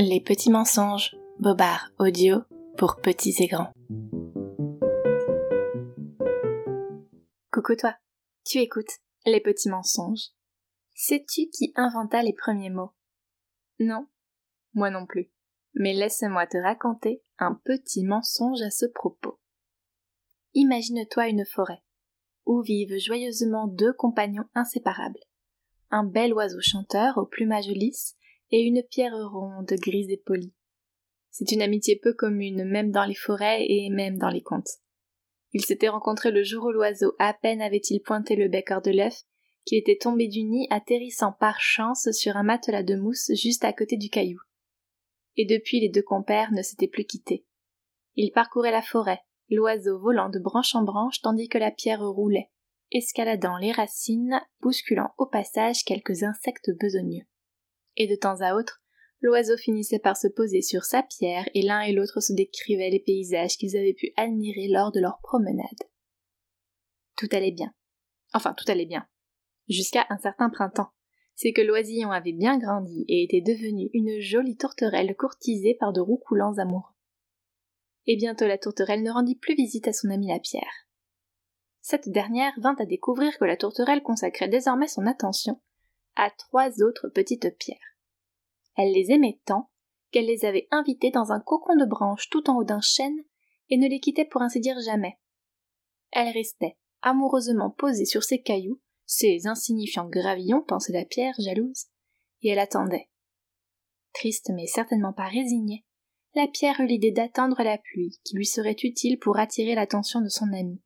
Les petits mensonges, Bobard audio pour petits et grands. Coucou toi, tu écoutes Les petits mensonges. Sais-tu qui inventa les premiers mots? Non, moi non plus. Mais laisse-moi te raconter un petit mensonge à ce propos. Imagine-toi une forêt, où vivent joyeusement deux compagnons inséparables. Un bel oiseau chanteur au plumage lisse et une pierre ronde, grise et polie. C'est une amitié peu commune, même dans les forêts et même dans les contes. Ils s'étaient rencontrés le jour où l'oiseau, à peine avait-il pointé le bec hors de l'œuf, qu'il était tombé du nid, atterrissant par chance sur un matelas de mousse juste à côté du caillou. Et depuis les deux compères ne s'étaient plus quittés. Ils parcouraient la forêt, l'oiseau volant de branche en branche tandis que la pierre roulait, escaladant les racines, bousculant au passage quelques insectes besogneux et de temps à autre, l'oiseau finissait par se poser sur sa pierre et l'un et l'autre se décrivaient les paysages qu'ils avaient pu admirer lors de leur promenade. Tout allait bien. Enfin, tout allait bien. Jusqu'à un certain printemps. C'est que l'oisillon avait bien grandi et était devenu une jolie tourterelle courtisée par de roucoulants amoureux. Et bientôt la tourterelle ne rendit plus visite à son amie la pierre. Cette dernière vint à découvrir que la tourterelle consacrait désormais son attention à trois autres petites pierres. Elle les aimait tant qu'elle les avait invitées dans un cocon de branches tout en haut d'un chêne et ne les quittait pour ainsi dire jamais. Elle restait amoureusement posée sur ses cailloux, ces insignifiants gravillons, pensait la pierre jalouse, et elle attendait. Triste mais certainement pas résignée, la pierre eut l'idée d'attendre la pluie qui lui serait utile pour attirer l'attention de son amie.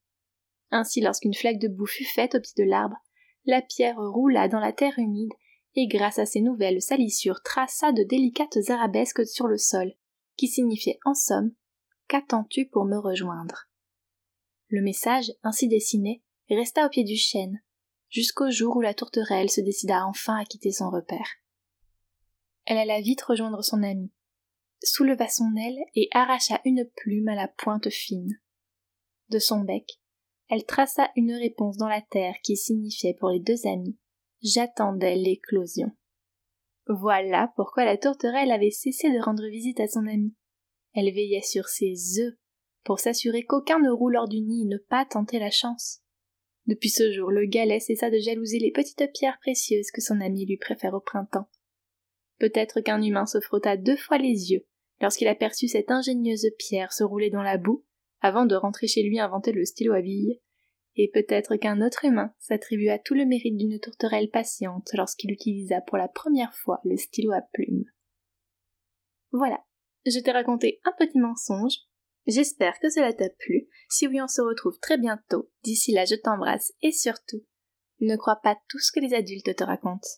Ainsi, lorsqu'une flaque de boue fut faite au pied de l'arbre, la pierre roula dans la terre humide, et grâce à ces nouvelles salissures traça de délicates arabesques sur le sol, qui signifiaient en somme Qu'attends-tu pour me rejoindre? Le message, ainsi dessiné, resta au pied du chêne, jusqu'au jour où la tourterelle se décida enfin à quitter son repère. Elle alla vite rejoindre son amie, souleva son aile et arracha une plume à la pointe fine. De son bec, elle traça une réponse dans la terre qui signifiait pour les deux amis J'attendais l'éclosion. Voilà pourquoi la tourterelle avait cessé de rendre visite à son amie. Elle veillait sur ses œufs pour s'assurer qu'aucun ne roule hors du nid et ne pas tenter la chance. Depuis ce jour, le galet cessa de jalouser les petites pierres précieuses que son ami lui préfère au printemps. Peut-être qu'un humain se frotta deux fois les yeux lorsqu'il aperçut cette ingénieuse pierre se rouler dans la boue avant de rentrer chez lui inventer le stylo à billes, et peut-être qu'un autre humain s'attribua tout le mérite d'une tourterelle patiente lorsqu'il utilisa pour la première fois le stylo à plume. Voilà, je t'ai raconté un petit mensonge. J'espère que cela t'a plu. Si oui, on se retrouve très bientôt. D'ici là, je t'embrasse et surtout, ne crois pas tout ce que les adultes te racontent.